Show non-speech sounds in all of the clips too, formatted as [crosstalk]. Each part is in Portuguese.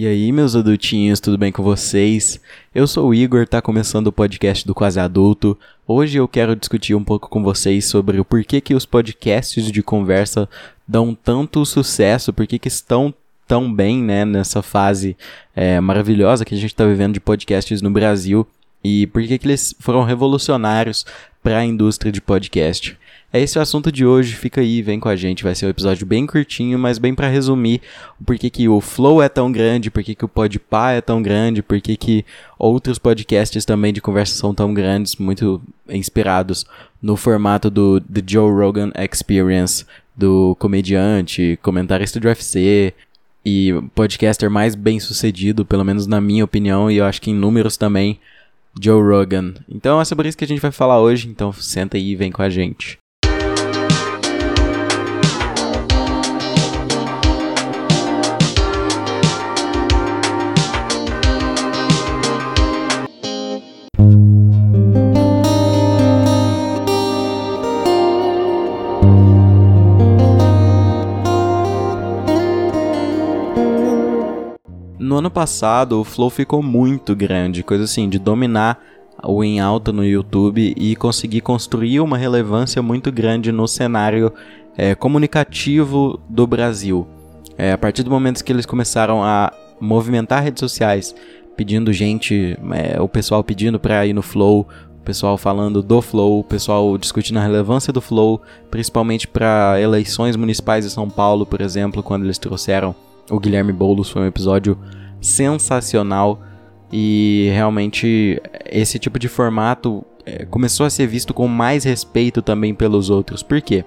E aí, meus adultinhos, tudo bem com vocês? Eu sou o Igor, tá começando o podcast do Quase Adulto. Hoje eu quero discutir um pouco com vocês sobre o porquê que os podcasts de conversa dão tanto sucesso, porquê que estão tão bem, né, nessa fase é, maravilhosa que a gente está vivendo de podcasts no Brasil e porquê que eles foram revolucionários para a indústria de podcast. É esse o assunto de hoje, fica aí, vem com a gente, vai ser um episódio bem curtinho, mas bem para resumir o porquê que o Flow é tão grande, porquê que o Podpah é tão grande, porquê que outros podcasts também de conversa são tão grandes, muito inspirados no formato do The Joe Rogan Experience, do comediante, comentarista de UFC e podcaster mais bem sucedido, pelo menos na minha opinião, e eu acho que em números também, Joe Rogan. Então é sobre isso que a gente vai falar hoje, então senta aí e vem com a gente. Ano passado, o Flow ficou muito grande, coisa assim, de dominar o em alta no YouTube e conseguir construir uma relevância muito grande no cenário é, comunicativo do Brasil. É, a partir do momento que eles começaram a movimentar redes sociais, pedindo gente, é, o pessoal pedindo para ir no Flow, o pessoal falando do Flow, o pessoal discutindo a relevância do Flow, principalmente para eleições municipais de São Paulo, por exemplo, quando eles trouxeram o Guilherme Boulos, foi um episódio sensacional e realmente esse tipo de formato é, começou a ser visto com mais respeito também pelos outros. Por quê?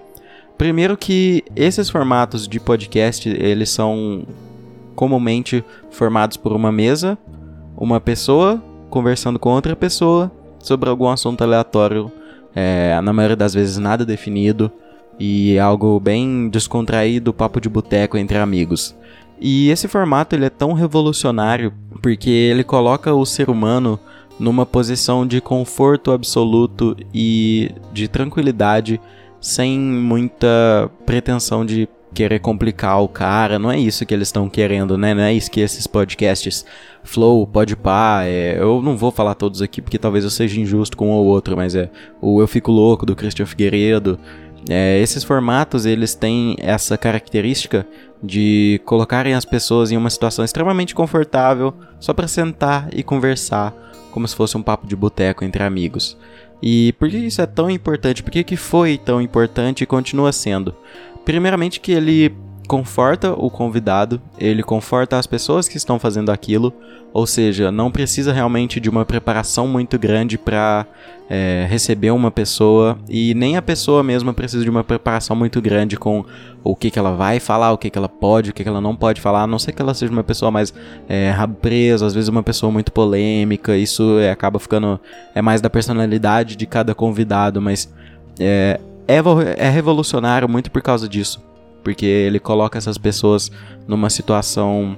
Primeiro que esses formatos de podcast, eles são comumente formados por uma mesa, uma pessoa conversando com outra pessoa sobre algum assunto aleatório, é, na maioria das vezes nada definido e algo bem descontraído, papo de boteco entre amigos. E esse formato ele é tão revolucionário porque ele coloca o ser humano numa posição de conforto absoluto e de tranquilidade, sem muita pretensão de querer complicar o cara. Não é isso que eles estão querendo, né? Não é isso que esses podcasts Flow, Podpah, é, eu não vou falar todos aqui porque talvez eu seja injusto com um ou outro, mas é o Eu Fico Louco do Christian Figueiredo. É, esses formatos eles têm essa característica de colocarem as pessoas em uma situação extremamente confortável só para sentar e conversar como se fosse um papo de boteco entre amigos. E por que isso é tão importante? Por que, que foi tão importante e continua sendo? Primeiramente que ele conforta o convidado, ele conforta as pessoas que estão fazendo aquilo, ou seja, não precisa realmente de uma preparação muito grande para é, receber uma pessoa e nem a pessoa mesma precisa de uma preparação muito grande com o que, que ela vai falar, o que, que ela pode, o que, que ela não pode falar, a não ser que ela seja uma pessoa mais é, preso, às vezes uma pessoa muito polêmica, isso é, acaba ficando é mais da personalidade de cada convidado, mas é, é, é revolucionário muito por causa disso porque ele coloca essas pessoas numa situação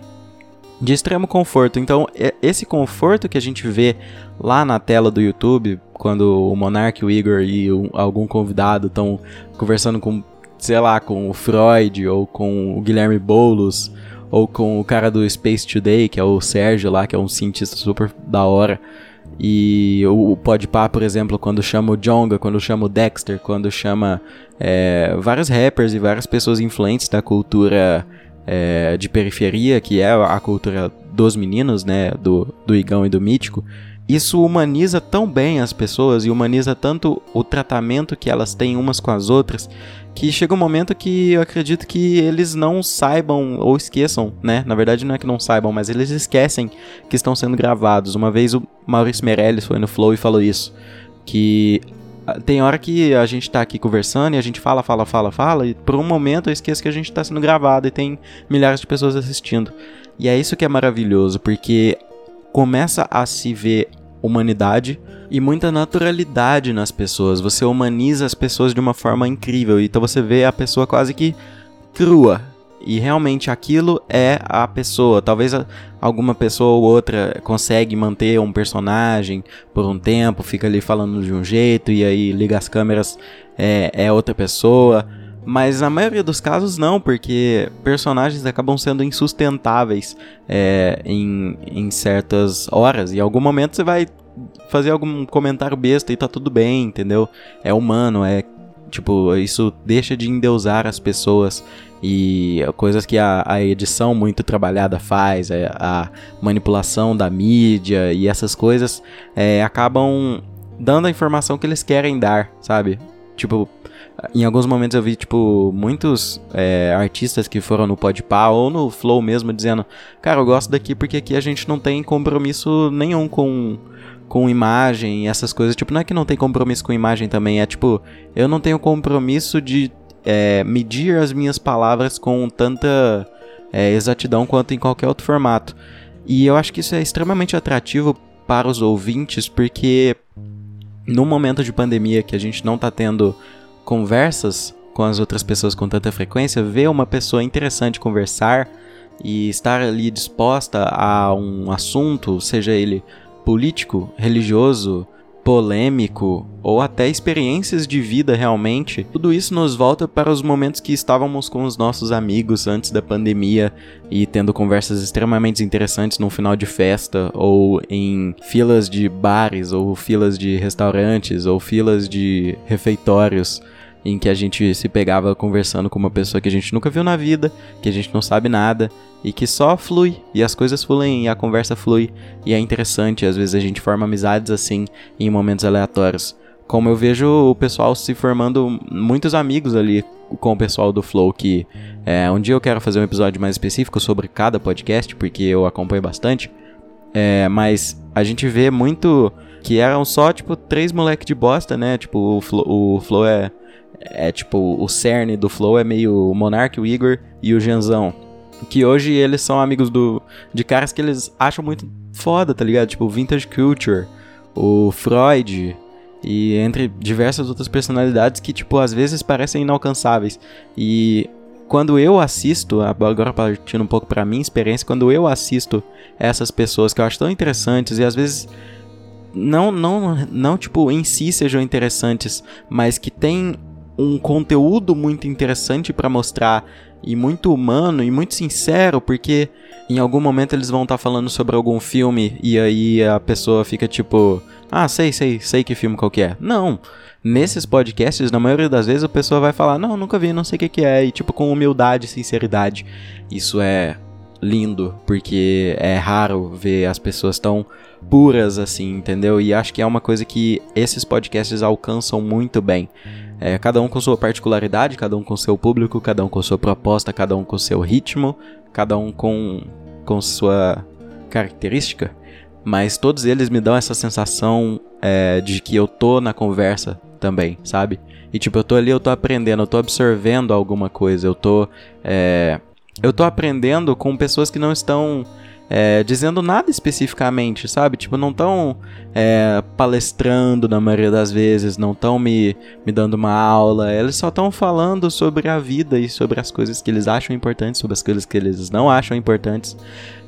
de extremo conforto. Então, esse conforto que a gente vê lá na tela do YouTube, quando o Monark, o Igor e algum convidado estão conversando com, sei lá, com o Freud ou com o Guilherme Boulos ou com o cara do Space Today, que é o Sérgio lá, que é um cientista super da hora. E o Podpah, por exemplo, quando chama o Jonga, quando chama o Dexter, quando chama é, vários rappers e várias pessoas influentes da cultura é, de periferia, que é a cultura dos meninos, né, do, do Igão e do Mítico, isso humaniza tão bem as pessoas e humaniza tanto o tratamento que elas têm umas com as outras que chega um momento que eu acredito que eles não saibam ou esqueçam, né? Na verdade não é que não saibam, mas eles esquecem que estão sendo gravados. Uma vez o Maurício Meirelles foi no Flow e falou isso, que ah, tem hora que a gente tá aqui conversando e a gente fala, fala, fala, fala, e por um momento eu esqueço que a gente tá sendo gravado e tem milhares de pessoas assistindo. E é isso que é maravilhoso, porque começa a se ver humanidade e muita naturalidade nas pessoas. Você humaniza as pessoas de uma forma incrível. Então você vê a pessoa quase que crua. E realmente aquilo é a pessoa. Talvez alguma pessoa ou outra consegue manter um personagem por um tempo, fica ali falando de um jeito e aí liga as câmeras, é, é outra pessoa. Mas na maioria dos casos não, porque personagens acabam sendo insustentáveis é, em, em certas horas. E em algum momento você vai fazer algum comentário besta e tá tudo bem, entendeu? É humano, é tipo, isso deixa de endeusar as pessoas e coisas que a, a edição muito trabalhada faz, a, é, a, manipulação da mídia e essas coisas é, acabam dando a informação que eles querem dar, sabe? Tipo, em alguns momentos eu vi, tipo, muitos é, artistas que foram no Podpah ou no Flow mesmo dizendo Cara, eu gosto daqui porque aqui a gente não tem compromisso nenhum com, com imagem e essas coisas. Tipo, não é que não tem compromisso com imagem também, é tipo, eu não tenho compromisso de é, medir as minhas palavras com tanta é, exatidão quanto em qualquer outro formato. E eu acho que isso é extremamente atrativo para os ouvintes, porque no momento de pandemia que a gente não está tendo conversas com as outras pessoas com tanta frequência, ver uma pessoa interessante conversar e estar ali disposta a um assunto, seja ele político, religioso, polêmico ou até experiências de vida realmente, tudo isso nos volta para os momentos que estávamos com os nossos amigos antes da pandemia e tendo conversas extremamente interessantes num final de festa ou em filas de bares ou filas de restaurantes ou filas de refeitórios em que a gente se pegava conversando com uma pessoa que a gente nunca viu na vida, que a gente não sabe nada e que só flui e as coisas fluem e a conversa flui e é interessante, às vezes a gente forma amizades assim em momentos aleatórios. Como eu vejo o pessoal se formando muitos amigos ali com o pessoal do Flow, que é, um dia eu quero fazer um episódio mais específico sobre cada podcast, porque eu acompanho bastante. É, mas a gente vê muito que eram só, tipo, três moleque de bosta, né? Tipo, o Flow, o Flow é é tipo, o cerne do Flow é meio o Monark, o Igor e o Janzão. Que hoje eles são amigos do de caras que eles acham muito foda, tá ligado? Tipo, o Vintage Culture, o Freud e entre diversas outras personalidades que, tipo, às vezes parecem inalcançáveis. E quando eu assisto, agora partindo um pouco pra minha experiência, quando eu assisto essas pessoas que eu acho tão interessantes e às vezes não, não, não tipo, em si sejam interessantes, mas que tem um conteúdo muito interessante para mostrar e muito humano e muito sincero, porque em algum momento eles vão estar tá falando sobre algum filme e aí a pessoa fica tipo, ah, sei, sei, sei que filme qual que é. Não. Nesses podcasts, na maioria das vezes, a pessoa vai falar, não, nunca vi, não sei o que, que é, e tipo, com humildade e sinceridade. Isso é lindo, porque é raro ver as pessoas tão puras assim, entendeu? E acho que é uma coisa que esses podcasts alcançam muito bem. É, cada um com sua particularidade, cada um com seu público, cada um com sua proposta, cada um com seu ritmo, cada um com, com sua característica. Mas todos eles me dão essa sensação é, de que eu tô na conversa também, sabe? E tipo, eu tô ali, eu tô aprendendo, eu tô absorvendo alguma coisa, eu tô. É, eu tô aprendendo com pessoas que não estão é, dizendo nada especificamente, sabe? Tipo, não estão é, palestrando na maioria das vezes, não estão me, me dando uma aula, eles só estão falando sobre a vida e sobre as coisas que eles acham importantes, sobre as coisas que eles não acham importantes.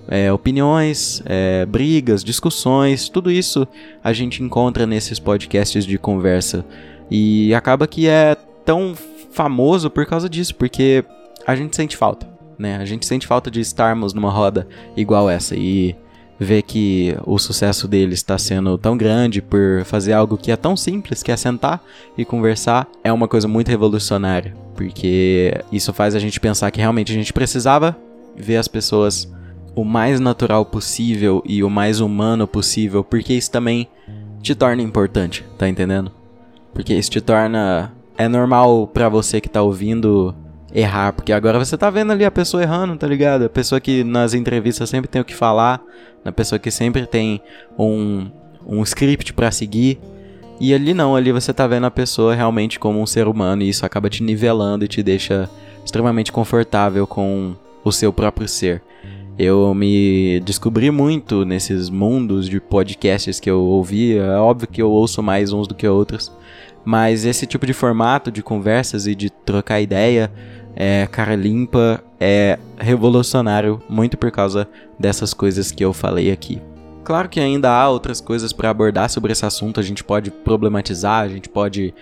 É, opiniões, é, brigas, discussões, tudo isso a gente encontra nesses podcasts de conversa. E acaba que é tão famoso por causa disso, porque a gente sente falta né? A gente sente falta de estarmos numa roda igual essa e ver que o sucesso dele está sendo tão grande por fazer algo que é tão simples, que é sentar e conversar, é uma coisa muito revolucionária, porque isso faz a gente pensar que realmente a gente precisava ver as pessoas o mais natural possível e o mais humano possível, porque isso também te torna importante, tá entendendo? Porque isso te torna é normal para você que tá ouvindo errar, porque agora você tá vendo ali a pessoa errando, tá ligado? A pessoa que nas entrevistas sempre tem o que falar, a pessoa que sempre tem um, um script para seguir. E ali não, ali você tá vendo a pessoa realmente como um ser humano e isso acaba te nivelando e te deixa extremamente confortável com o seu próprio ser. Eu me descobri muito nesses mundos de podcasts que eu ouvi. É óbvio que eu ouço mais uns do que outros. Mas esse tipo de formato de conversas e de trocar ideia é cara limpa, é revolucionário, muito por causa dessas coisas que eu falei aqui. Claro que ainda há outras coisas para abordar sobre esse assunto, a gente pode problematizar, a gente pode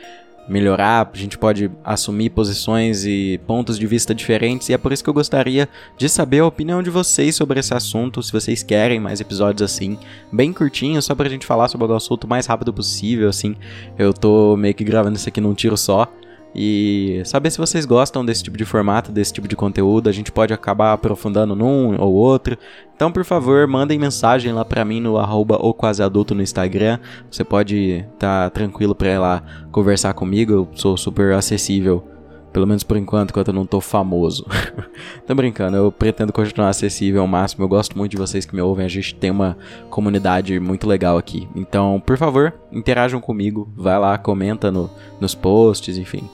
melhorar, a gente pode assumir posições e pontos de vista diferentes, e é por isso que eu gostaria de saber a opinião de vocês sobre esse assunto, se vocês querem mais episódios assim, bem curtinhos, só pra gente falar sobre o assunto o mais rápido possível, assim. Eu tô meio que gravando isso aqui num tiro só. E saber se vocês gostam desse tipo de formato, desse tipo de conteúdo, a gente pode acabar aprofundando num ou outro. Então, por favor, mandem mensagem lá pra mim no arroba o quase adulto no Instagram. Você pode estar tá tranquilo pra ir lá conversar comigo, eu sou super acessível. Pelo menos por enquanto, enquanto eu não tô famoso. [laughs] tô brincando, eu pretendo continuar acessível ao máximo. Eu gosto muito de vocês que me ouvem. A gente tem uma comunidade muito legal aqui. Então, por favor, interajam comigo. Vai lá, comenta no, nos posts, enfim.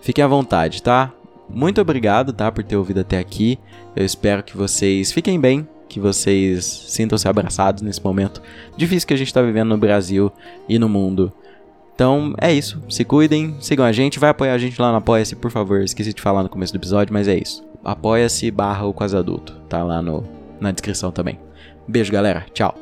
Fiquem à vontade, tá? Muito obrigado, tá, por ter ouvido até aqui. Eu espero que vocês fiquem bem, que vocês sintam-se abraçados nesse momento difícil que a gente está vivendo no Brasil e no mundo. Então é isso. Se cuidem, sigam a gente, vai apoiar a gente lá no Apoia-se, por favor. Esqueci de falar no começo do episódio, mas é isso. Apoia-se barra o quase adulto. Tá lá no, na descrição também. Beijo, galera. Tchau.